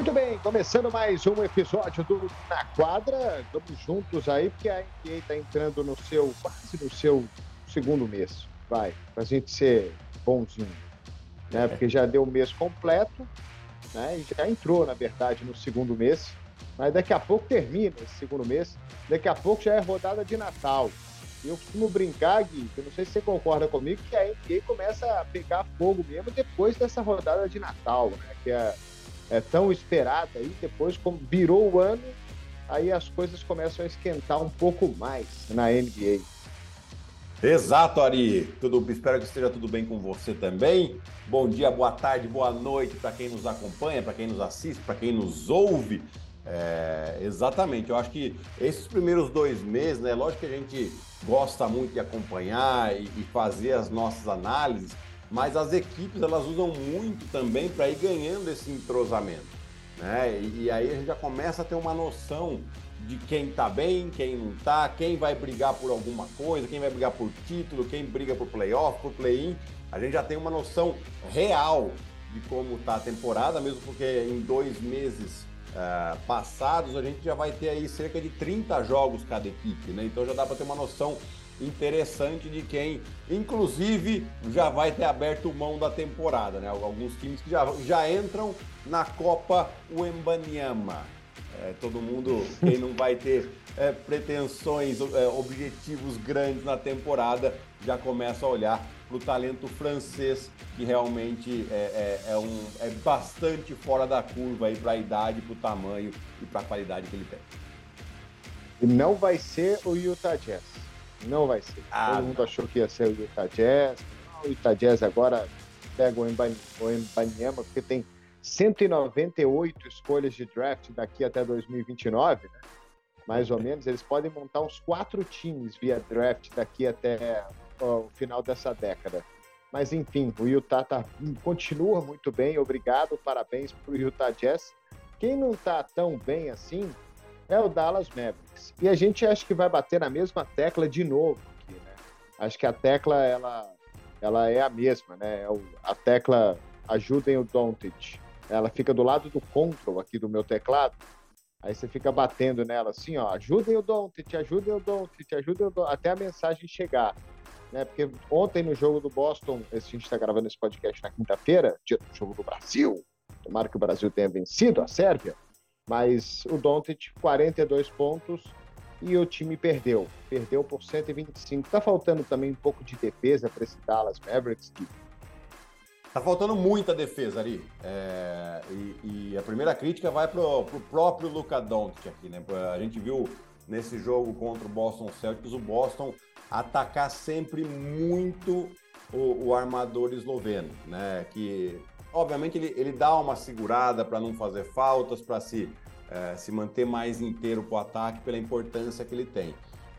Muito bem, começando mais um episódio do Na Quadra. Vamos juntos aí, porque a NBA está entrando no seu, quase no seu segundo mês. Vai, para a gente ser bonzinho. Né? Porque já deu o mês completo, né? E já entrou, na verdade, no segundo mês. Mas daqui a pouco termina esse segundo mês. Daqui a pouco já é rodada de Natal. E eu costumo brincar, Gui, eu não sei se você concorda comigo, que a NBA começa a pegar fogo mesmo depois dessa rodada de Natal, né? Que é é, tão esperada aí, depois como virou o ano, aí as coisas começam a esquentar um pouco mais na NBA. Exato, Ari. Tudo, espero que esteja tudo bem com você também. Bom dia, boa tarde, boa noite para quem nos acompanha, para quem nos assiste, para quem nos ouve. É, exatamente, eu acho que esses primeiros dois meses, né? Lógico que a gente gosta muito de acompanhar e, e fazer as nossas análises, mas as equipes elas usam muito também para ir ganhando esse entrosamento. Né? E, e, aí a gente já começa a ter uma noção de quem está bem, quem não está, quem vai brigar por alguma coisa, quem vai brigar por título, quem briga por playoff, por play-in. A gente já tem uma noção real de como está a temporada, mesmo porque em dois meses uh, passados a gente já vai ter aí cerca de 30 jogos cada equipe, né? Então já dá para ter uma noção interessante de quem, inclusive, já vai ter aberto mão da temporada, né? Alguns times que já, já entram na Copa Wembanyama. É, todo mundo, quem não vai ter é, pretensões, é, objetivos grandes na temporada, já começa a olhar para o talento francês, que realmente é, é, é, um, é bastante fora da curva para a idade, para o tamanho e para a qualidade que ele tem. E não vai ser o Utah Jazz. Não vai ser. Ah, Todo mundo não. achou que ia ser o Utah Jazz. O Utah Jazz agora pega o Embanyama, porque tem 198 escolhas de draft daqui até 2029, né? mais ou menos. Eles podem montar uns quatro times via draft daqui até ó, o final dessa década. Mas enfim, o Utah tá, continua muito bem, obrigado, parabéns para o Utah Jazz. Quem não está tão bem assim é o Dallas Mavericks. E a gente acha que vai bater na mesma tecla de novo aqui, né? Acho que a tecla ela, ela é a mesma, né? É a tecla ajudem o Doncic. Ela fica do lado do control aqui do meu teclado. Aí você fica batendo nela assim, ó, ajudem o Doncic, ajudem o Doncic, ajudem o Doncic, até a mensagem chegar. Né? Porque ontem no jogo do Boston, a gente está gravando esse podcast na quinta-feira, dia do jogo do Brasil, tomara que o Brasil tenha vencido a Sérvia, mas o Doncic, 42 pontos e o time perdeu. Perdeu por 125. Tá faltando também um pouco de defesa para esse Dallas Mavericks. Que... Tá faltando muita defesa ali. É... E, e, a primeira crítica vai pro, pro próprio Luca Doncic aqui, né? A gente viu nesse jogo contra o Boston Celtics o Boston atacar sempre muito o, o armador esloveno, né? Que Obviamente ele, ele dá uma segurada para não fazer faltas, para se, é, se manter mais inteiro para o ataque pela importância que ele tem.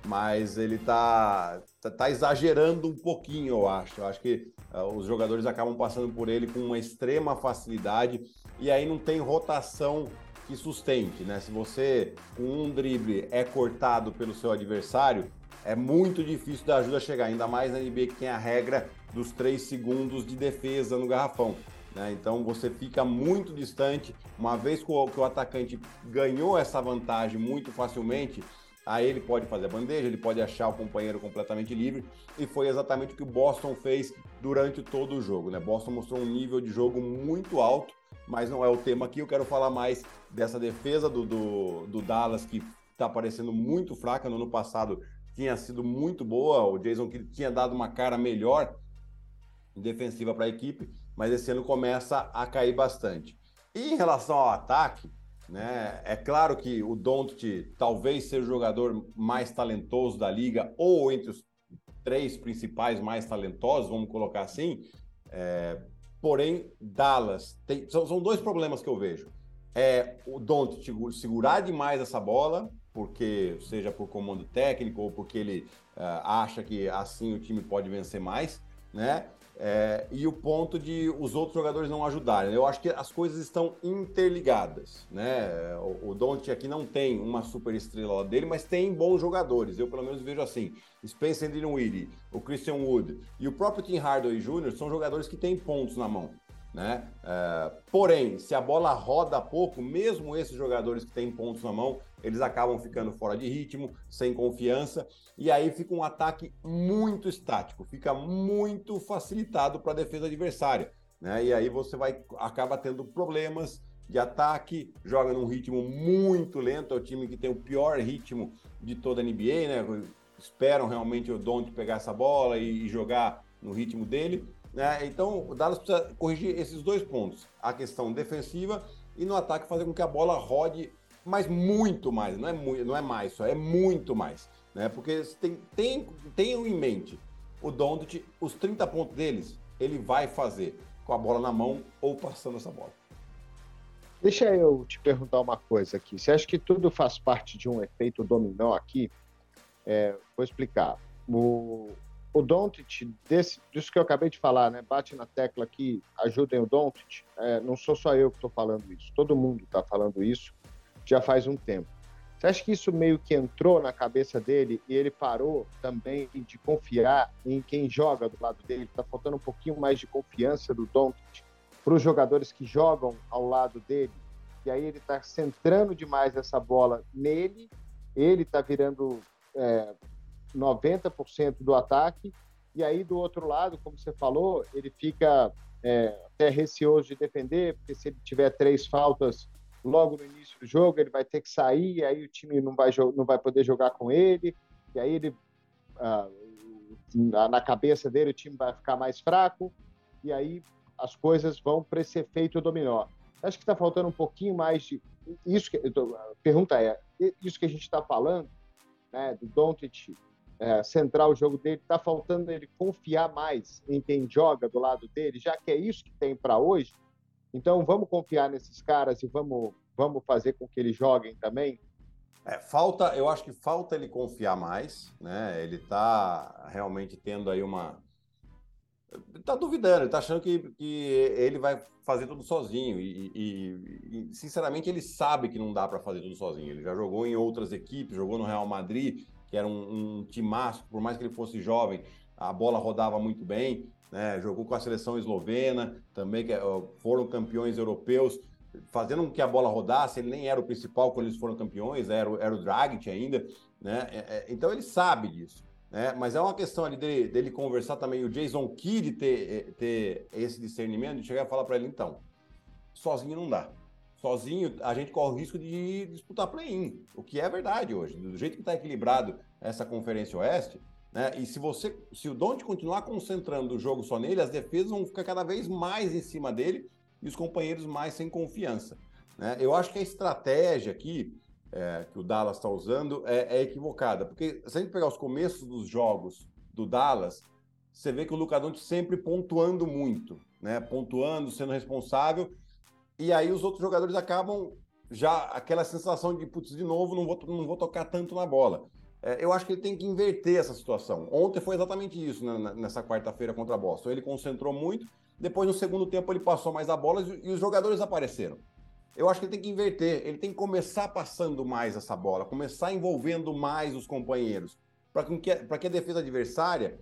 Mas ele está tá, tá, exagerando um pouquinho, eu acho. Eu acho que uh, os jogadores acabam passando por ele com uma extrema facilidade e aí não tem rotação que sustente, né? Se você, com um drible, é cortado pelo seu adversário, é muito difícil da ajuda chegar, ainda mais na NBA que tem a regra dos três segundos de defesa no garrafão. Né? Então você fica muito distante. Uma vez que o, que o atacante ganhou essa vantagem muito facilmente, aí ele pode fazer a bandeja, ele pode achar o companheiro completamente livre, e foi exatamente o que o Boston fez durante todo o jogo. Né? Boston mostrou um nível de jogo muito alto, mas não é o tema aqui. Eu quero falar mais dessa defesa do, do, do Dallas, que está parecendo muito fraca. No ano passado tinha sido muito boa, o Jason que tinha dado uma cara melhor defensiva para a equipe mas esse ano começa a cair bastante. E em relação ao ataque, né, é claro que o Doncic talvez seja o jogador mais talentoso da liga, ou entre os três principais mais talentosos, vamos colocar assim. É, porém, Dallas tem, são, são dois problemas que eu vejo. É o Doncic segurar demais essa bola, porque seja por comando técnico ou porque ele uh, acha que assim o time pode vencer mais, né? É, e o ponto de os outros jogadores não ajudarem. Eu acho que as coisas estão interligadas, né? O, o Don't aqui não tem uma super estrela dele, mas tem bons jogadores. Eu pelo menos vejo assim. Spencer Dinwiddie, o Christian Wood e o próprio Tim Hardaway Jr. são jogadores que têm pontos na mão. Né? É, porém, se a bola roda pouco, mesmo esses jogadores que têm pontos na mão, eles acabam ficando fora de ritmo, sem confiança, e aí fica um ataque muito estático, fica muito facilitado para a defesa adversária. Né? E aí você vai acaba tendo problemas de ataque, joga num ritmo muito lento, é o time que tem o pior ritmo de toda a NBA, né? Esperam realmente o Don't pegar essa bola e, jogar no ritmo dele. Né? Então, o Dallas precisa corrigir esses dois pontos: a questão defensiva e no ataque fazer com que a bola rode, mas muito mais, não é, não é mais só, é muito mais. Né? Porque tem, tem, tenham em mente, o Doncic, os 30 pontos deles, ele vai fazer com a bola na mão ou passando essa bola. Deixa eu te perguntar uma coisa aqui. Você acha que tudo faz parte de um efeito dominó aqui? É, vou explicar. O, o desse, disso que eu acabei de falar, né? Bate na tecla aqui, ajudem o Doncic. É, não sou só eu que estou falando isso. Todo mundo está falando isso já faz um tempo. Você acha que isso meio que entrou na cabeça dele e ele parou também de confiar em quem joga do lado dele? Está faltando um pouquinho mais de confiança do Doncic para os jogadores que jogam ao lado dele. E aí ele está centrando demais essa bola nele, ele está virando é, 90% do ataque, e aí do outro lado, como você falou, ele fica é, até receoso de defender, porque se ele tiver três faltas logo no início do jogo, ele vai ter que sair, aí o time não vai, não vai poder jogar com ele, e aí ele, ah, na cabeça dele, o time vai ficar mais fraco, e aí as coisas vão para esse efeito dominó. Acho que está faltando um pouquinho mais de. Isso que, a pergunta é: isso que a gente está falando, né, do Doncic é, centrar o jogo dele, está faltando ele confiar mais em quem joga do lado dele, já que é isso que tem para hoje. Então vamos confiar nesses caras e vamos, vamos fazer com que eles joguem também. É, falta, eu acho que falta ele confiar mais, né? Ele está realmente tendo aí uma tá duvidando, ele tá achando que, que ele vai fazer tudo sozinho. E, e, e sinceramente, ele sabe que não dá para fazer tudo sozinho. Ele já jogou em outras equipes, jogou no Real Madrid, que era um, um timaço, por mais que ele fosse jovem, a bola rodava muito bem. Né? Jogou com a seleção eslovena, também que foram campeões europeus, fazendo com que a bola rodasse. Ele nem era o principal quando eles foram campeões, era, era o Dragic ainda. Né? É, é, então ele sabe disso né? Mas é uma questão ali dele, dele conversar também, o Jason Kidd ter, eh, ter esse discernimento de chegar e falar para ele, então, sozinho não dá. Sozinho a gente corre o risco de disputar play-in, o que é verdade hoje. Do jeito que está equilibrado essa Conferência Oeste, né? E se você, se o Don't continuar concentrando o jogo só nele, as defesas vão ficar cada vez mais em cima dele e os companheiros mais sem confiança. Né? Eu acho que a estratégia aqui é, que o Dallas está usando é, é, equivocada. Porque se a gente pegar os começos dos jogos do Dallas, você vê que o Luka Doncic sempre pontuando muito, né? Pontuando, sendo responsável. E aí os outros jogadores acabam já aquela sensação de, putz, de novo, não vou, não vou tocar tanto na bola. É, eu acho que ele tem que inverter essa situação. Ontem foi exatamente isso, né, nessa quarta-feira contra a Boston. Ele concentrou muito, depois no segundo tempo ele passou mais a bola e os jogadores apareceram. Eu acho que ele tem que inverter, ele tem que começar passando mais essa bola, começar envolvendo mais os companheiros, para que, que a defesa adversária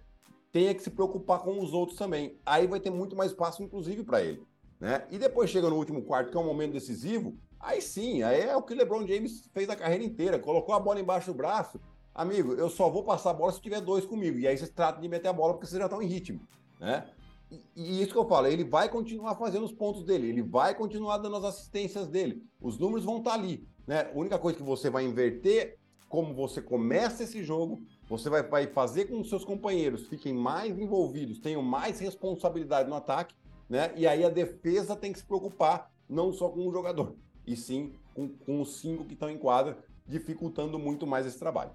tenha que se preocupar com os outros também. Aí vai ter muito mais espaço, inclusive, para ele. Né? E depois chega no último quarto, que é um momento decisivo, aí sim, aí é o que LeBron James fez a carreira inteira, colocou a bola embaixo do braço. Amigo, eu só vou passar a bola se tiver dois comigo. E aí vocês tratam de meter a bola porque vocês já estão em ritmo. Né? E, isso que eu falo, ele vai continuar fazendo os pontos dele, ele vai continuar dando as assistências dele. Os números vão estar tá ali. Né? A única coisa que você vai inverter, como você começa esse jogo, você vai, vai fazer com que seus companheiros fiquem mais envolvidos, tenham mais responsabilidade no ataque, né? E aí a defesa tem que se preocupar não só com o jogador, e sim com, com os cinco que estão em quadra, dificultando muito mais esse trabalho.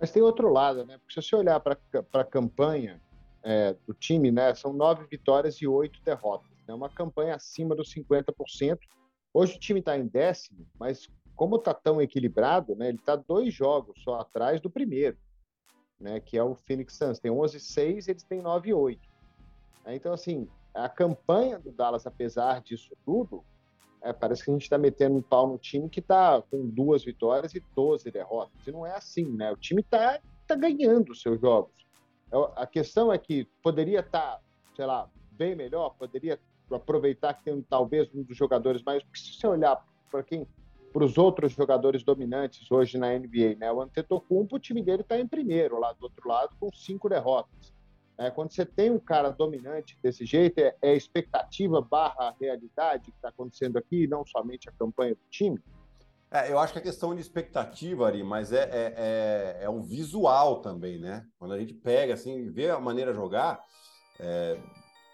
Mas tem outro lado, né? Porque se você olhar para a campanha é, do time, né, são nove vitórias e oito derrotas. É né, uma campanha acima dos 50%. Hoje o time está em décimo, mas como está tão equilibrado, né, ele está dois jogos só atrás do primeiro, né, que é o Phoenix Suns. Tem 11-6, eles têm 9-8. É, então, assim, a campanha do Dallas, apesar disso tudo, é, parece que a gente está metendo um pau no time que está com duas vitórias e 12 derrotas. E não é assim, né? O time está tá ganhando os seus jogos. A questão é que poderia estar, tá, sei lá, bem melhor, poderia aproveitar que tem talvez um dos jogadores mais. Porque se você olhar para quem para os outros jogadores dominantes hoje na NBA, né? O Antetokounmpo, o time dele está em primeiro lá do outro lado com cinco derrotas. É, quando você tem um cara dominante desse jeito, é, é expectativa barra realidade que está acontecendo aqui, não somente a campanha do time. É, eu acho que a questão de expectativa, Ari, mas é, é, é, é um visual também, né? Quando a gente pega, assim, vê a maneira de jogar, é...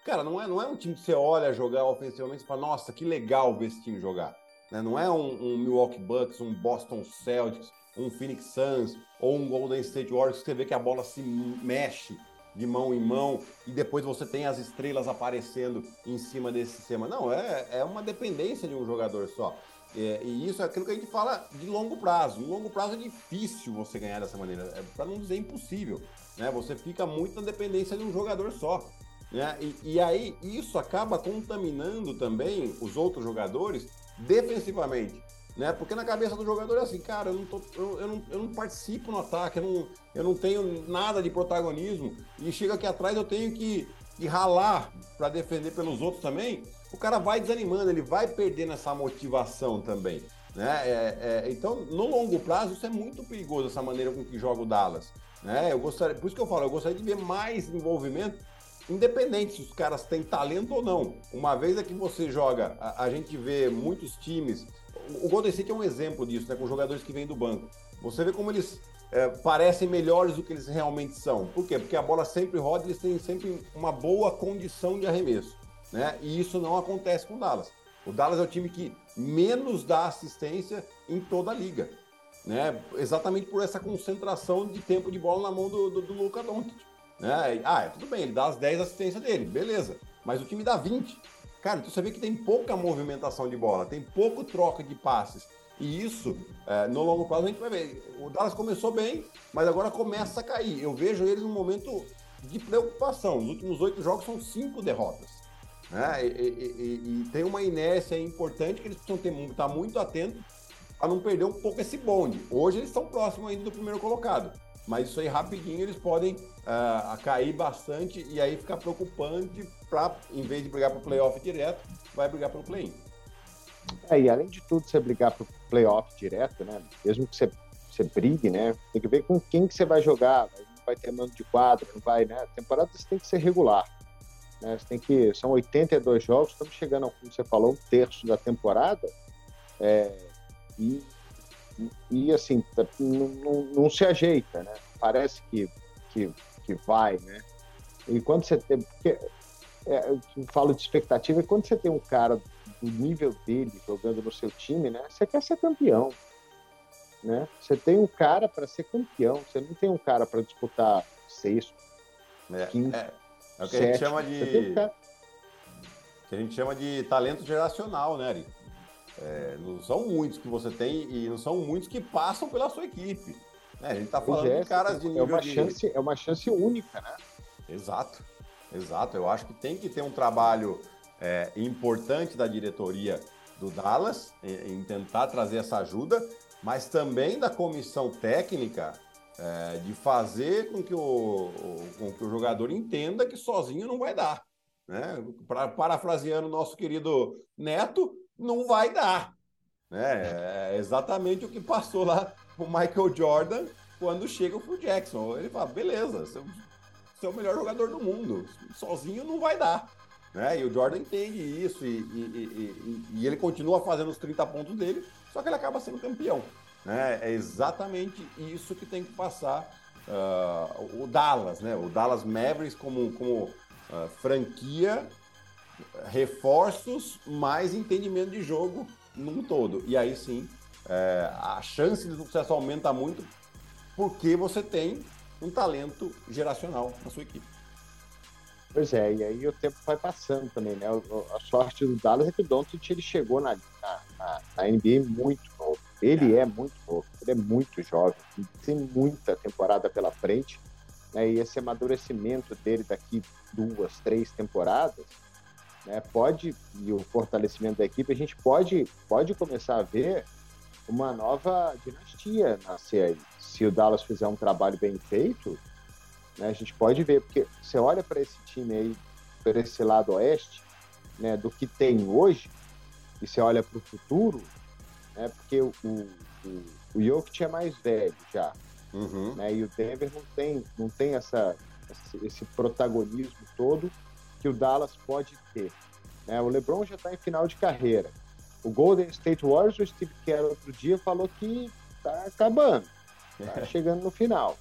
cara, não é, não é um time que você olha jogar ofensivamente e fala, nossa, que legal ver esse time jogar. Né? Não é um, um, Milwaukee Bucks, um Boston Celtics, um Phoenix Suns ou um Golden State Warriors que você vê que a bola se mexe de mão em mão e depois você tem as estrelas aparecendo em cima desse sistema. Não, é, é uma dependência de um jogador só. É, e isso é aquilo que a gente fala de longo prazo. Em longo prazo é difícil você ganhar dessa maneira, é, para não dizer impossível. Né? Você fica muito na dependência de um jogador só. Né? E, e aí isso acaba contaminando também os outros jogadores defensivamente. Né? Porque na cabeça do jogador é assim, cara, eu não, tô, eu, eu, não, eu não participo no ataque, eu não, eu não tenho nada de protagonismo, e chega aqui atrás eu tenho que, que ralar para defender pelos outros também, o cara vai desanimando, ele vai perdendo essa motivação também. Né? É, é, então, no longo prazo, isso é muito perigoso, essa maneira com que joga o Dallas. Né? Eu gostaria, por isso que eu falo, eu gostaria de ver mais envolvimento independente se os caras têm talento ou não. Uma vez é que você joga, a, a gente vê muitos times. O Golden State é um exemplo disso, né? Com jogadores que vêm do banco. Você vê como eles é, parecem melhores do que eles realmente são. Por quê? Porque a bola sempre roda, eles têm sempre uma boa condição de arremesso. Né? E isso não acontece com o Dallas. O Dallas é o time que menos dá assistência em toda a liga. Né? Exatamente por essa concentração de tempo de bola na mão do, do, do Luca Doncic. Né? Ah, tudo bem, ele dá as 10 assistências dele, beleza. Mas o time dá 20. Cara, você vê que tem pouca movimentação de bola, tem pouco troca de passes. E isso, é, no longo prazo, a gente vai ver. O Dallas começou bem, mas agora começa a cair. Eu vejo eles num momento de preocupação. Os últimos oito jogos são cinco derrotas. Né? E, e, e, e, tem uma inércia importante que eles precisam ter, estar muito atentos para não perder um pouco esse bonde. Hoje eles estão próximos ainda do primeiro colocado mas isso aí rapidinho eles podem uh, cair bastante e aí ficar preocupante para, em vez de brigar para o playoff direto, vai brigar pelo play-in. É, e além de tudo, você brigar para o playoff direto, né? Mesmo que você, você brigue, né? Tem que ver com quem que você vai jogar, não vai ter mando de quadra, não vai, né? A temporada você tem que ser regular. Né? Você tem que. São 82 jogos, estamos chegando, como você falou, um terço da temporada. É, e e assim, tá, não, não, não, se ajeita, né? Parece que, que, que vai, né? E quando você tem. Porque, é, eu falo de expectativa, e quando você tem um cara do nível dele jogando no seu time, né? Você quer ser campeão. Né? Você tem um cara para ser campeão, você não tem um cara para disputar sexto, é, quinto. É, é o que a gente chama de. Um que a gente chama de talento geracional, né, Ari? É, não são muitos que você tem e não são muitos que passam pela sua equipe. Né? A gente está falando é, de caras de é nível é uma de... chance É uma chance única, né? Exato, exato. Eu acho que tem que ter um trabalho é, importante da diretoria do Dallas em, em, tentar trazer essa ajuda, mas também da comissão técnica é, de fazer com que, o, o, com que o jogador entenda que sozinho não vai dar. Né? Pra, parafraseando o nosso querido Neto, não vai dar. Né? É exatamente o que passou lá o Michael Jordan quando chega o Phil Jackson. Ele fala, beleza, você é o melhor jogador do mundo, sozinho não vai dar. Né? E o Jordan entende isso e, e, e, e, ele continua fazendo os 30 pontos dele, só que ele acaba sendo campeão. Né? É exatamente isso que tem que passar uh, o Dallas, né? o Dallas Mavericks como, como uh, franquia reforços mais entendimento de jogo num todo. E aí sim, é, a chance de sucesso aumenta muito porque você tem um talento geracional na sua equipe. Pois é, e aí o tempo vai passando também, né? A sorte do Dallas é que o Doncic ele chegou na, na, na NBA muito novo. Ele é. é muito novo, ele é muito jovem, tem muita temporada pela frente, né? E esse amadurecimento dele daqui duas, três temporadas, né, pode, e o fortalecimento da equipe, a gente pode, pode começar a ver uma nova dinastia nascer aí. Se o Dallas fizer um trabalho bem feito, né, a gente pode ver, porque você olha para esse time aí, por esse lado oeste, né, do que tem hoje, e você olha para o futuro, né, porque o, o, o Jokic é mais velho já, uhum. né, e o Denver não tem, não tem essa, esse protagonismo todo que o Dallas pode ter. Né? O LeBron já está em final de carreira. O Golden State Warriors, o Steve Kerr outro dia falou que está acabando, está chegando no final.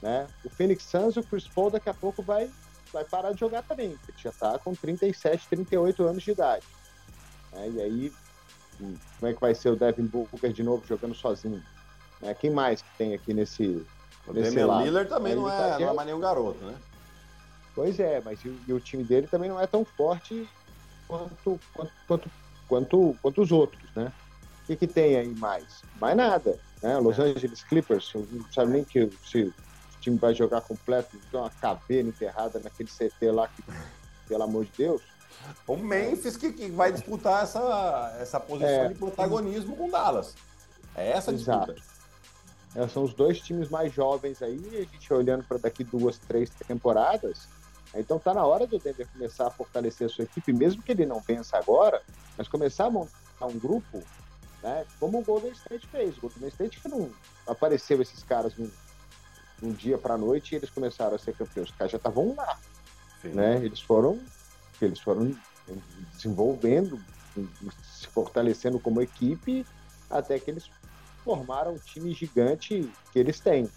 Né? O Phoenix Suns, o Chris Paul daqui a pouco vai, vai parar de jogar também, porque já está com 37, 38 anos de idade. Né? E aí, hum, como é que vai ser o Devin Booker de novo jogando sozinho? Né? Quem mais que tem aqui nesse, o nesse Damian lado? Miller também não, é, não é mais nenhum garoto, né? Pois é, mas e, e, o time dele também não é tão forte quanto, quanto, quanto, quanto, quanto os outros, né? O que, que tem aí mais? Mais nada. Né? Los é. Angeles Clippers, não sabe nem que se o time vai jogar completo, tem uma caveira enterrada naquele CT lá, que, pelo amor de Deus. O Memphis que, que vai disputar essa, essa posição é, de protagonismo com Dallas. É essa a disputa. É, são os dois times mais jovens aí, a gente olhando para daqui duas, três temporadas, então tá na hora do Denver começar a fortalecer a sua equipe, mesmo que ele não vença agora, mas começar a montar um grupo, né? Como o Golden State fez. O Golden State que não apareceu esses caras num, num dia para noite e eles começaram a ser campeões. Os caras já estavam lá, Sim. né? Eles foram, eles foram desenvolvendo, se fortalecendo como equipe até que eles formaram o time gigante que eles têm,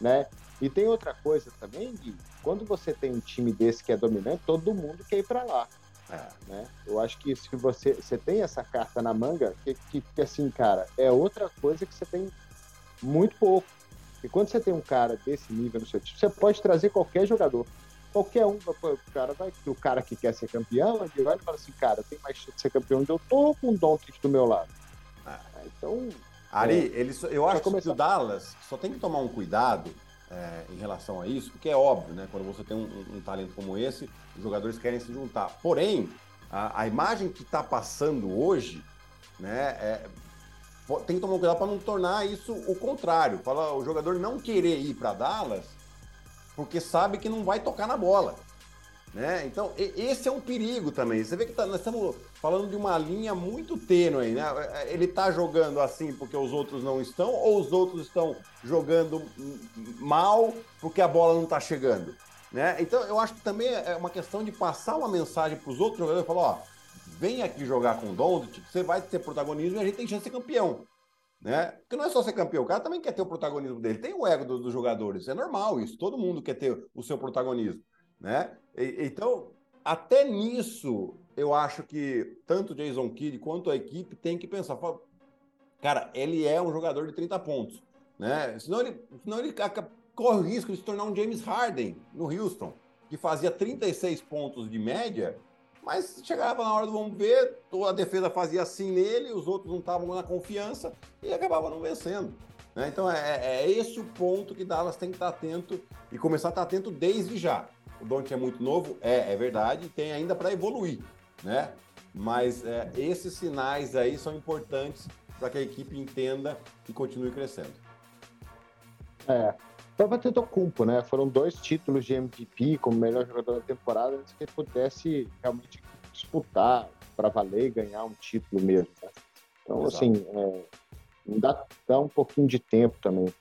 né? E tem outra coisa também, Gui, quando você tem um time desse que é dominante, todo mundo quer ir para lá. É. Né? Eu acho que se você, você tem essa carta na manga, que, que, que, assim, cara, é outra coisa que você tem muito pouco. E quando você tem um cara desse nível no seu time, você pode trazer qualquer jogador. Qualquer um, o cara vai, o cara que quer ser campeão, ele vai e fala assim, cara, tem mais chance de ser campeão, eu tô com o Doncic do meu lado. É. Então, Ari, é, ele, eu acho que o Dallas só tem que tomar um cuidado é, em relação a isso, porque é óbvio, né? Quando você tem um, um, talento como esse, os jogadores querem se juntar. Porém, a, a imagem que está passando hoje, né? É, tem que tomar cuidado para não tornar isso o contrário. Fala, o jogador não querer ir para Dallas porque sabe que não vai tocar na bola. Né? Então, esse é um perigo também. Você vê que tá, nós estamos falando de uma linha muito tênue. Né? Ele está jogando assim porque os outros não estão, ou os outros estão jogando mal porque a bola não está chegando. Né? Então, eu acho que também é uma questão de passar uma mensagem para os outros jogadores e falar: ó, vem aqui jogar com o Doncic, você vai ter protagonismo e a gente tem chance de ser campeão. Né? Porque não é só ser campeão, o cara também quer ter o protagonismo dele. Tem o ego dos, dos jogadores, é normal isso, todo mundo quer ter o seu protagonismo. Né? Então, até nisso, eu acho que tanto Jason Kidd quanto a equipe tem que pensar. Cara, ele é um jogador de 30 pontos. Né? Senão ele, senão ele corre o risco de se tornar um James Harden no Houston, que fazia 36 pontos de média, mas chegava na hora do vamos ver, a defesa fazia assim nele, os outros não estavam na confiança e acabava não vencendo. Né? Então é, é, é esse o ponto que Dallas tem que estar atento e começar a estar atento desde já o Doncic é muito novo, é, é verdade, tem ainda para evoluir, né? Mas é, esses sinais aí são importantes para que a equipe entenda e continue crescendo. É. Tava tendo culpo, né? Foram dois títulos de MVP como melhor jogador da temporada, se ele pudesse realmente disputar para valer e ganhar um título mesmo. Né? Então, Exato. assim, é, dá, dá um pouquinho de tempo também.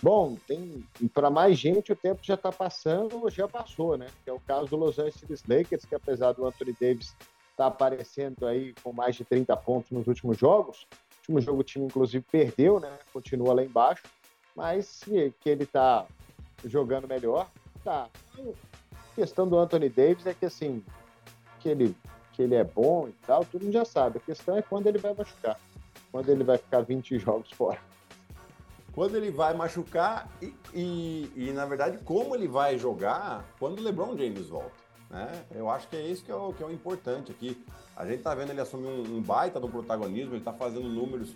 Bom, tem para mais gente o tempo já está passando, já passou, né? Que é o caso do Los Angeles Lakers, que apesar do Anthony Davis estar tá aparecendo aí com mais de 30 pontos nos últimos jogos, o último jogo o time inclusive perdeu, né? Continua lá embaixo, mas que ele está jogando melhor, tá. A questão do Anthony Davis é que assim, que ele que ele é bom e tal, todo mundo já sabe. A questão é quando ele vai machucar, quando ele vai ficar 20 jogos fora quando ele vai machucar e, e, e, na verdade, como ele vai jogar quando o LeBron James volta. Né? Eu acho que é isso que é o, que é o importante aqui. A gente tá vendo ele assumir um, um baita do protagonismo, ele tá fazendo números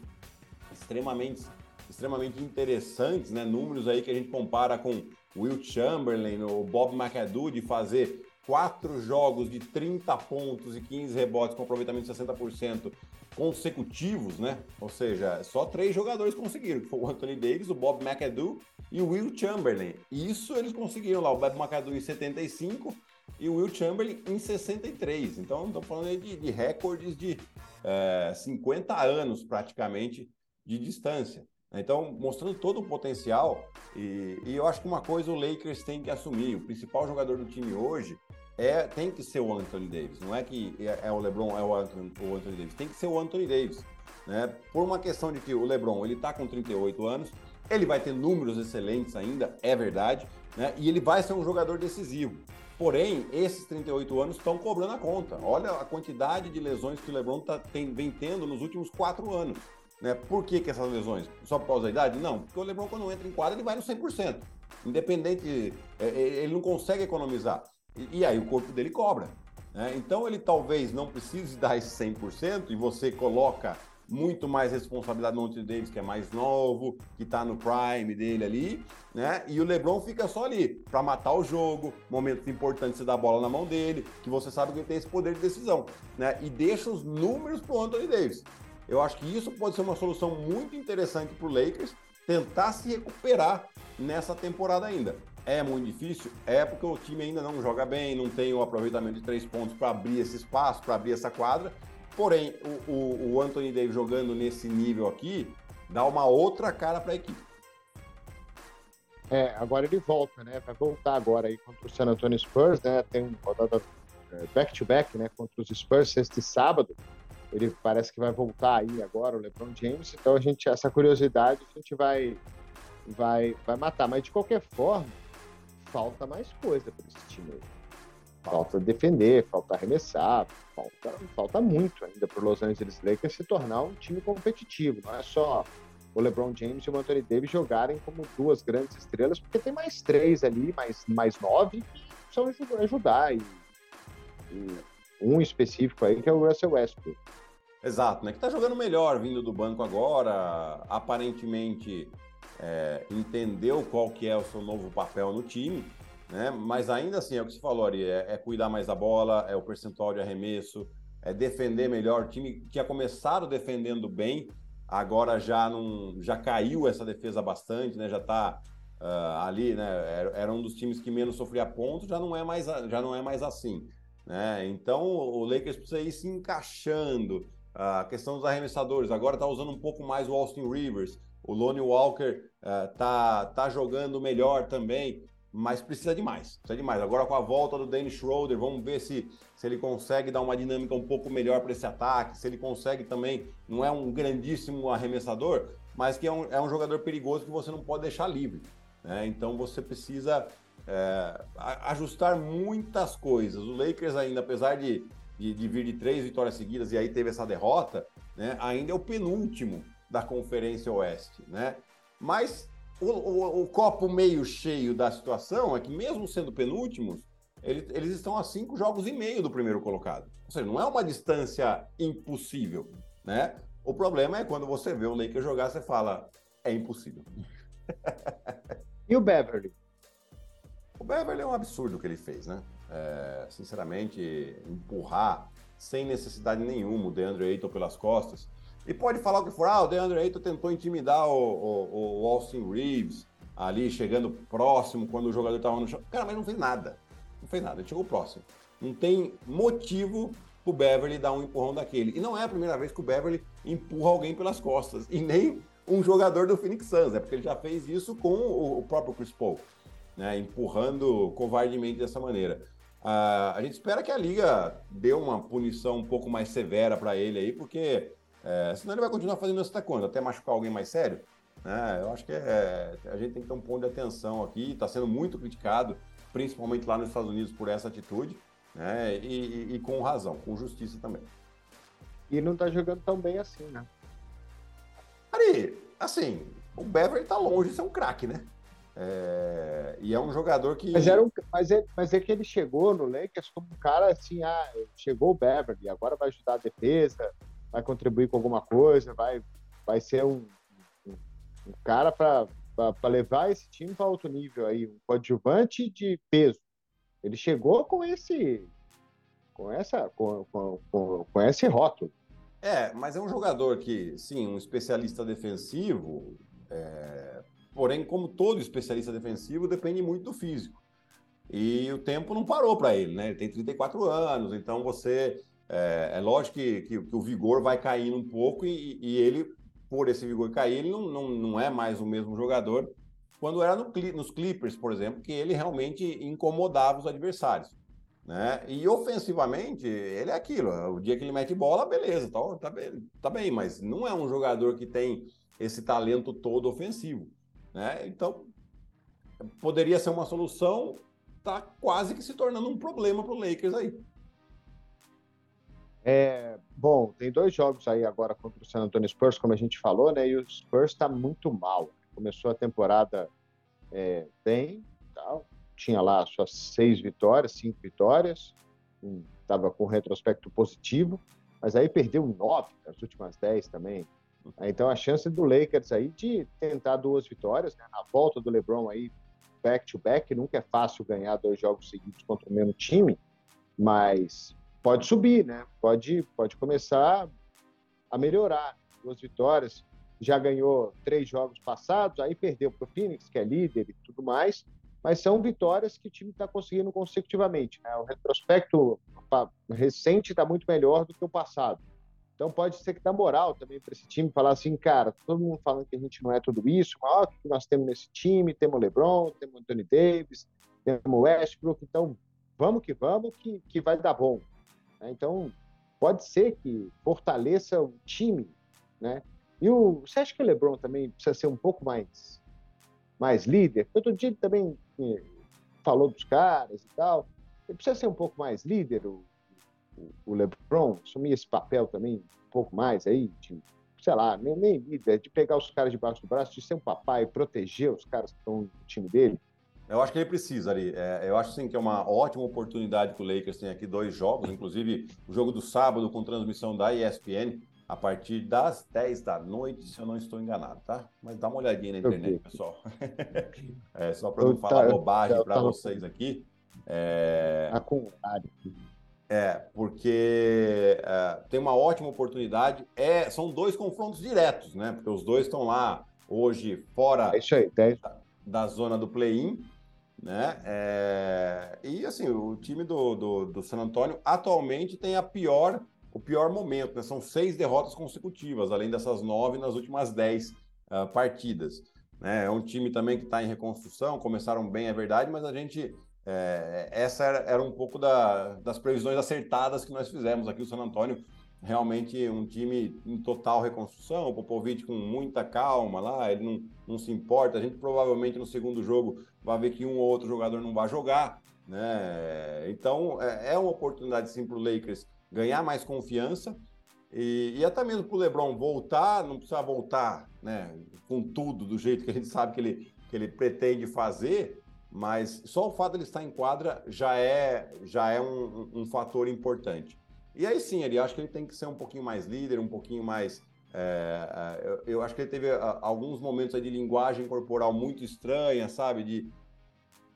extremamente, extremamente interessantes, né? Números aí que a gente compara com Will Chamberlain, o Bob McAdoo, de fazer quatro jogos de 30 pontos e 15 rebotes com aproveitamento de 60% consecutivos, né? Ou seja, só três jogadores conseguiram, que foi o Anthony Davis, o Bob McAdoo e o Will Chamberlain. Isso eles conseguiram lá, o Bob McAdoo em 75 e o Will Chamberlain em 63. Então, estamos falando de, de recordes de é, 50 anos praticamente de distância. Então, mostrando todo o potencial, e, e, eu acho que uma coisa o Lakers tem que assumir: o principal jogador do time hoje é, tem que ser o Anthony Davis. Não é que é, é o LeBron, é o Anthony, o Anthony Davis. Tem que ser o Anthony Davis. Né? Por uma questão de que o LeBron ele está com 38 anos, ele vai ter números excelentes ainda, é verdade, né? e ele vai ser um jogador decisivo. Porém, esses 38 anos estão cobrando a conta. Olha a quantidade de lesões que o LeBron tá, tem, vem tendo nos últimos quatro anos. Né? Por que, que essas lesões? Só por causa da idade? Não, porque o LeBron, quando entra em quadra, ele vai no 100%. Independente, é, é, ele não consegue economizar. E, e aí o corpo dele cobra. Né? Então, ele talvez não precise dar esse 100% e você coloca muito mais responsabilidade no Anthony Davis, que é mais novo, que está no prime dele ali, né? E o LeBron fica só ali para matar o jogo, momentos importantes você dá a bola na mão dele, que você sabe que ele tem esse poder de decisão, né? E deixa os números pro Anthony Davis. Eu acho que isso pode ser uma solução muito interessante para o Lakers tentar se recuperar nessa temporada ainda. É muito difícil? É porque o time ainda não joga bem, não tem o aproveitamento de três pontos para abrir esse espaço, para abrir essa quadra. Porém, o, o, o Anthony Davis jogando nesse nível aqui dá uma outra cara para a equipe. É, agora ele volta, né? Vai voltar agora aí contra o San Antonio Spurs, né? Tem rodada é, back-to-back, né? Contra os Spurs, sexta e sábado. Ele parece que vai voltar aí agora, o LeBron James. Então a gente, essa curiosidade a gente vai, vai, vai matar. Mas de qualquer forma, falta mais coisa para esse time. Falta defender, falta arremessar, falta, falta muito ainda para o Los Angeles Lakers se tornar um time competitivo. Não é só o LeBron James e o Anthony Davis jogarem como duas grandes estrelas, porque tem mais três ali, mais, mais nove, que são ajudar. E, e um específico aí que é o Russell Westbrook. Exato, né? Que tá jogando melhor vindo do banco agora, aparentemente é, entendeu qual que é o seu novo papel no time né? Mas ainda assim, é o que você falou, Ari, é, é cuidar mais da bola, é o percentual de arremesso, é defender melhor. O time tinha começado defendendo bem, agora já não já caiu essa defesa bastante, né? Já está uh, ah, ali, né? Era, era, um dos times que menos sofria pontos, já não é mais já não é mais assim, né? Então o Lakers precisa ir se encaixando. A questão dos arremessadores, agora está usando um pouco mais o Austin Rivers, o Lonnie Walker uh, tá, tá jogando melhor também mas precisa de mais, precisa de mais. Agora com a volta do Dennis Schroeder, vamos ver se, se ele consegue dar uma dinâmica um pouco melhor para esse ataque, se ele consegue também, não é um grandíssimo arremessador, mas que é um, é um jogador perigoso que você não pode deixar livre. Né? Então você precisa é, ajustar muitas coisas. O Lakers ainda, apesar de, de, de, vir de três vitórias seguidas e aí teve essa derrota, né? ainda é o penúltimo da Conferência Oeste, né? Mas o, o, o, copo meio cheio da situação é que, mesmo sendo penúltimos, eles, eles estão a cinco jogos e meio do primeiro colocado. Ou seja, não é uma distância impossível, né? O problema é quando você vê o Lakers jogar, você fala, é impossível. e o Beverly? O Beverly é um absurdo o que ele fez, né? É, sinceramente, empurrar sem necessidade nenhuma o DeAndre Ayton pelas costas e pode falar o que for, ah, o DeAndre Ayton tentou intimidar o, o, o Austin Reeves ali, chegando próximo quando o jogador estava no chão. Cara, mas não fez nada. Não fez nada, ele chegou próximo. Não tem motivo o Beverly dar um empurrão daquele. E não é a primeira vez que o Beverly empurra alguém pelas costas. E nem um jogador do Phoenix Suns, é porque ele já fez isso com o, o próprio Chris Paul, né? Empurrando covardemente dessa maneira. Uh, a gente espera que a liga dê uma punição um pouco mais severa para ele aí, porque é, senão ele vai continuar fazendo até quando? Até machucar alguém mais sério? É, eu acho que é, a gente tem que ter um ponto de atenção aqui. Está sendo muito criticado, principalmente lá nos Estados Unidos, por essa atitude, né? E, e, e com razão, com justiça também. E não está jogando tão bem assim, né? Ari, assim, o Beverly está longe de ser um craque, né? É, e é um jogador que. Mas, era um, mas, é, mas é que ele chegou no Lakers como um cara assim, ah, chegou o Beverly, agora vai ajudar a defesa, vai contribuir com alguma coisa, vai, vai ser um, um, um cara para levar esse time para outro nível aí, um coadjuvante de peso. Ele chegou com esse com essa com, com, com, com esse rótulo. É, mas é um jogador que, sim, um especialista defensivo, é... porém, como todo especialista defensivo, depende muito do físico. e o tempo não parou para ele, né? Ele tem 34 anos, então você. É, é lógico que, que, que, o vigor vai caindo um pouco e, e, ele, por esse vigor cair, ele não, não, não é mais o mesmo jogador quando era no, nos Clippers, por exemplo, que ele realmente incomodava os adversários. Né? E ofensivamente, ele é aquilo. O dia que ele mete bola, beleza, tá, tá, bem, tá bem, mas não é um jogador que tem esse talento todo ofensivo. Né? Então, poderia ser uma solução, tá quase que se tornando um problema para o Lakers aí. É, bom, tem dois jogos aí agora contra o San Antonio Spurs, como a gente falou, né? E o Spurs está muito mal. Começou a temporada é, bem, tal, tinha lá suas seis vitórias, cinco vitórias, estava com retrospecto positivo, mas aí perdeu nove nas últimas dez também. Então a chance do Lakers aí de tentar duas vitórias, né? na volta do LeBron aí back to back, nunca é fácil ganhar dois jogos seguidos contra o mesmo time, mas pode subir, né? Pode pode começar a melhorar. Duas vitórias, já ganhou três jogos passados, aí perdeu para o Phoenix, que é líder e tudo mais, mas são vitórias que o time está conseguindo consecutivamente. Né? O retrospecto recente está muito melhor do que o passado. Então pode ser que dá moral também para esse time falar assim, cara, todo mundo falando que a gente não é tudo isso, mas olha o que nós temos nesse time, temos o LeBron, temos o Anthony Davis, temos o Westbrook, então vamos que vamos, que, que vai dar bom. Né? Então pode ser que fortaleça o time, né? E o, você acha que o LeBron também precisa ser um pouco mais mais líder? Outro dia também falou dos caras e tal. Ele precisa ser um pouco mais líder, o, o, LeBron, assumir esse papel também um pouco mais aí, de, sei lá, nem, nem líder, de pegar os caras debaixo do braço, de ser um papai, proteger os caras que estão no time dele. Eu acho que ele precisa ali. É, eu acho sim que é uma ótima oportunidade que o Lakers tem aqui dois jogos, inclusive o jogo do sábado com transmissão da ESPN a partir das 10 da noite, se eu não estou enganado, tá? Mas dá uma olhadinha na internet, pessoal. é, só para não falar bobagem para vocês aqui. É... É, porque é, tem uma ótima oportunidade. É, são dois confrontos diretos, né? Porque os dois estão lá hoje fora é aí, da, da zona do play-in. Né? É, e assim, o time do, do, do San Antônio atualmente tem a pior o pior momento, né? São seis derrotas consecutivas, além dessas nove nas últimas dez uh, partidas. Né? É um time também que está em reconstrução, começaram bem, é verdade, mas a gente. É, essa era, era, um pouco da, das previsões acertadas que nós fizemos aqui, o San Antônio. Realmente um time em total reconstrução, o Popovic com muita calma lá, ele não, não se importa. A gente provavelmente no segundo jogo vai ver que um ou outro jogador não vai jogar, né? Então é, é uma oportunidade sim para o Lakers ganhar mais confiança e, e até mesmo para o LeBron voltar, não precisa voltar né, com tudo do jeito que a gente sabe que ele, que ele pretende fazer, mas só o fato de ele estar em quadra já é, já é um, um, fator importante. E aí sim, ele acho que ele tem que ser um pouquinho mais líder, um pouquinho mais. É, é eu, eu, acho que ele teve alguns momentos de linguagem corporal muito estranha, sabe? De,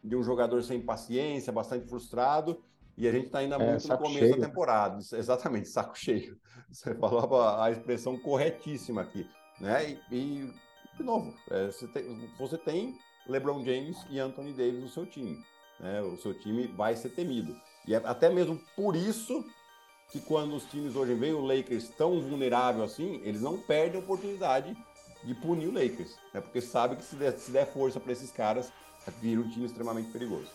de um jogador sem paciência, bastante frustrado. E a gente está ainda é, muito no começo cheio. da temporada. Exatamente, saco cheio. Você falou a, expressão corretíssima aqui. Né? E, e de novo, é, você, tem, você, tem, LeBron James e Anthony Davis no seu time. Né? O seu time vai ser temido. E é até mesmo por isso que quando os times hoje veem o Lakers tão vulnerável assim, eles não perdem a oportunidade de punir o Lakers. Né? Porque sabe que se der, se der força para esses caras, vira um time extremamente perigoso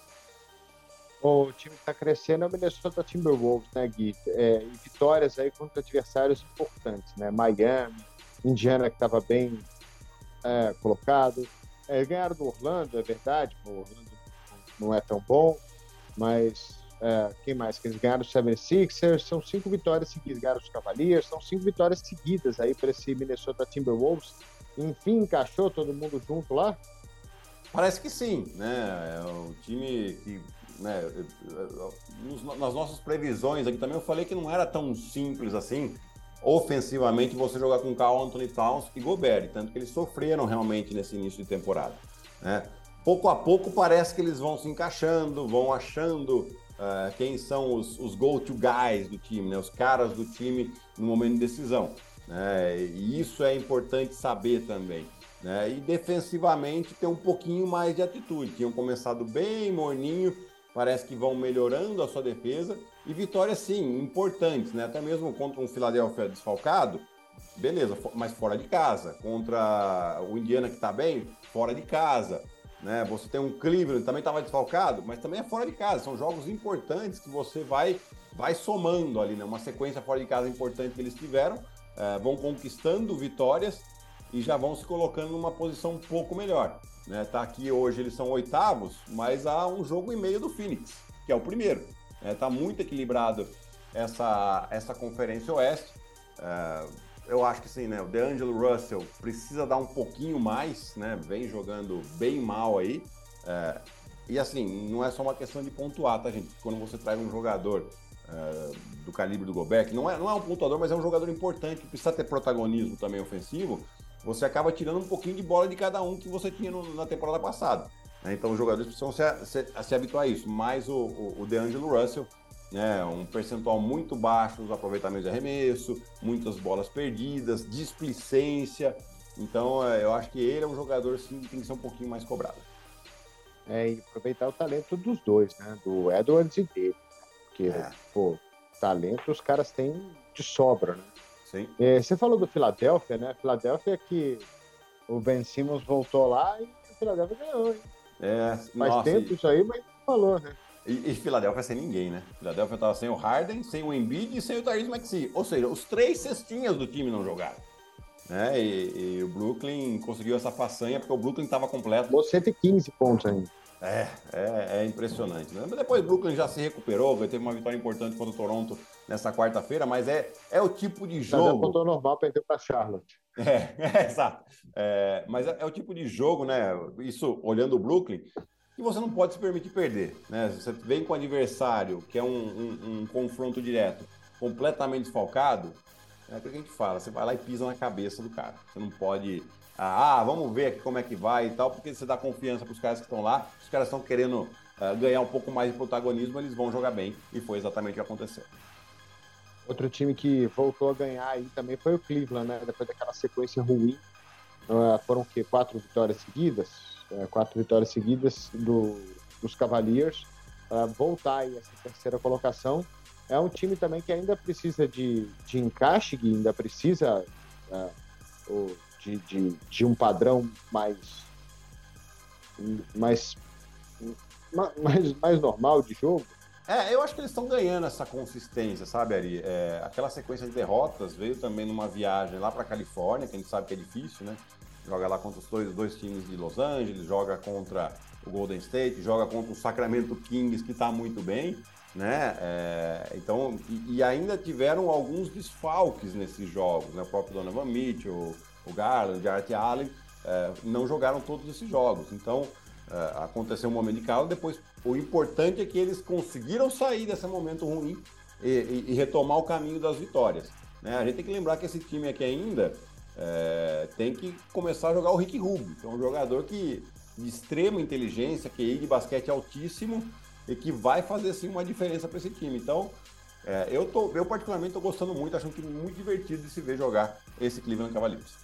o time que está crescendo é o Minnesota Timberwolves, né, Gui? É, e vitórias aí contra adversários importantes, né? Miami, Indiana, que estava bem é, colocado. É, ganharam do Orlando, é verdade, o Orlando não é tão bom, mas é, quem mais? Que eles ganharam os 76ers, são cinco vitórias seguidas, ganharam os Cavaliers, são cinco vitórias seguidas aí para esse Minnesota Timberwolves. Enfim, encaixou todo mundo junto lá? Parece que sim, né? É o time que né, nas nossas previsões aqui também eu falei que não era tão simples assim, ofensivamente, você jogar com Carl Anthony Towns e Gobert, tanto que eles sofreram realmente nesse início de temporada. Né? Pouco a pouco parece que eles vão se encaixando, vão achando uh, quem são os, os go-to guys do time, né? os caras do time no momento de decisão. Né? E isso é importante saber também. Né? E defensivamente ter um pouquinho mais de atitude. Tinham começado bem morninho, parece que vão melhorando a sua defesa e vitórias, sim, importantes, né? Até mesmo contra um Philadelphia desfalcado, beleza, mas fora de casa. Contra o Indiana que está bem, fora de casa. Né? Você tem um Cleveland, também estava desfalcado, mas também é fora de casa. São jogos importantes que você vai, vai somando ali, né? Uma sequência fora de casa importante que eles tiveram, é, vão conquistando vitórias e já vão se colocando numa posição um pouco melhor. Né? Tá aqui hoje eles são oitavos, mas há um jogo e meio do Phoenix, que é o primeiro. É, tá muito equilibrado essa, essa conferência oeste. É, eu acho que sim, né? O DeAngelo Russell precisa dar um pouquinho mais, né? Vem jogando bem mal aí. É, e assim, não é só uma questão de pontuar, tá, gente? Quando você traz um jogador é, do calibre do Gobert, não é, não é um pontuador, mas é um jogador importante, que precisa ter protagonismo também ofensivo, você acaba tirando um pouquinho de bola de cada um que você tinha no, na temporada passada. Né? Então os jogadores precisam se, se, se habituar a isso. Mas o, o, o DeAngelo Russell, né, um percentual muito baixo nos aproveitamentos de arremesso, muitas bolas perdidas, displicência. Então é, eu acho que ele é um jogador sim que tem que ser um pouquinho mais cobrado. É, e aproveitar o talento dos dois, né? Do Edwards e dele. Porque, é. pô, talento os caras têm de sobra, né? Sim. É, você falou do Philadelphia, né? Philadelphia que o Ben Simmons voltou lá e o Philadelphia ganhou, hein? É, Faz nossa, tempo e... isso aí, mas falou, né? E, e Filadélfia sem ninguém, né? Filadélfia tava sem o Harden, sem o Embiid e sem o Tyrese Maxey. Ou seja, os três cestinhas do time não jogaram. Né? E, e o Brooklyn conseguiu essa façanha porque o Brooklyn estava completo. Você tem 15 pontos ainda. É, é, é, impressionante. Né? Mas depois o Brooklyn já se recuperou, teve uma vitória importante contra o Toronto nessa quarta-feira, mas é, é o tipo de jogo. Mas é normal perder para Charlotte. É, é exato. É, mas é, é, o tipo de jogo, né? Isso olhando o Brooklyn, que você não pode se permitir perder. Né? Você vem com o adversário, que é um, um, um confronto direto, completamente desfalcado, é o que a gente fala, você vai lá e pisa na cabeça do cara. Você não pode ah, vamos ver aqui como é que vai e tal, porque você dá confiança para os caras que estão lá, os caras estão querendo uh, ganhar um pouco mais de protagonismo, eles vão jogar bem, e foi exatamente o que aconteceu. Outro time que voltou a ganhar aí também foi o Cleveland, né? Depois daquela sequência ruim. Uh, foram o quê? Quatro vitórias seguidas? Uh, quatro vitórias seguidas do, dos Cavaliers. Uh, voltar aí essa terceira colocação. É um time também que ainda precisa de, de encaixe, ainda precisa o, de, de, de um padrão mais, mais, mais, mais normal de jogo? É, eu acho que eles estão ganhando essa consistência, sabe, Ari? É, aquela sequência de derrotas veio também numa viagem lá para Califórnia, que a gente sabe que é difícil, né? Joga lá contra os dois, dois times de Los Angeles, joga contra o Golden State, joga contra o Sacramento Kings, que está muito bem, né? É, então, e, e, ainda tiveram alguns desfalques nesses jogos, né? O próprio Donovan Mitchell, o Garland, o Art Allen, é, não jogaram todos esses jogos. Então, é, aconteceu um momento de calma. Depois, o importante é que eles conseguiram sair desse momento ruim e, e, e retomar o caminho das vitórias. Né? A gente tem que lembrar que esse time aqui ainda é, tem que começar a jogar o Rick Rubio, que é um jogador que de extrema inteligência, QI de basquete altíssimo e que vai fazer sim uma diferença para esse time. Então, é, eu, tô, eu particularmente estou gostando muito, achando que muito divertido de se ver jogar esse Cleveland Cavaliers.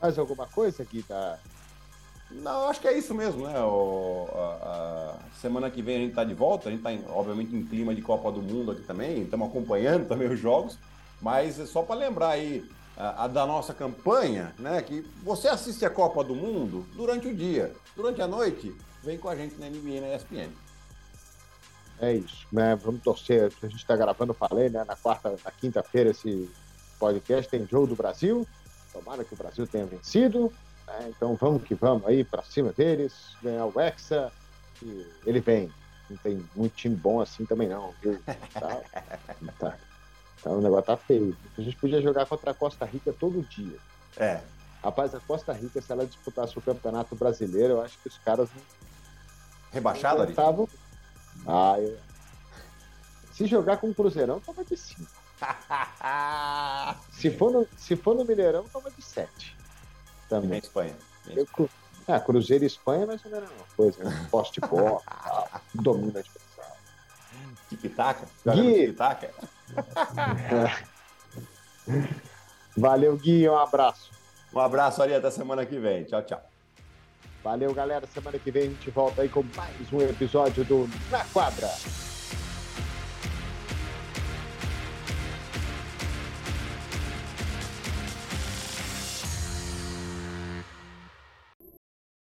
Mais alguma coisa, Gui? Da... Não, acho que é isso mesmo, né? O, a, a semana que vem a gente está de volta, a gente está, obviamente, em clima de Copa do Mundo aqui também, estamos acompanhando também os jogos, mas é só para lembrar aí a, a, da nossa campanha, né? Que você assiste a Copa do Mundo durante o dia, durante a noite, vem com a gente na NBA na ESPN. É isso, né? Vamos torcer. A gente está gravando, falei, né? Na quarta, na quinta-feira esse podcast tem jogo do Brasil. Tomara que o Brasil tenha vencido. Né? Então vamos que vamos aí para cima deles, ganhar o Hexa. E ele vem. Não tem muito time bom assim também não, viu? Tá, tá. Então o negócio tá feio. A gente podia jogar contra a Costa Rica todo dia. É. Rapaz, a Costa Rica, se ela disputasse o Campeonato Brasileiro, eu acho que os caras. Rebaixado ali? Ah, eu... Se jogar com o Cruzeirão, toma de 5. se, for no, se for no Mineirão, toma de 7. Também. E Espanha. Eu, ah, Cruzeiro e Espanha, mas não é uma coisa. Né? Poste pó, domina de adversário. Tic-tac? Tic-tac? Valeu, Gui. Um abraço. Um abraço, ali Até semana que vem. Tchau, tchau. Valeu, galera. Semana que vem a gente volta aí com mais um episódio do Na Quadra.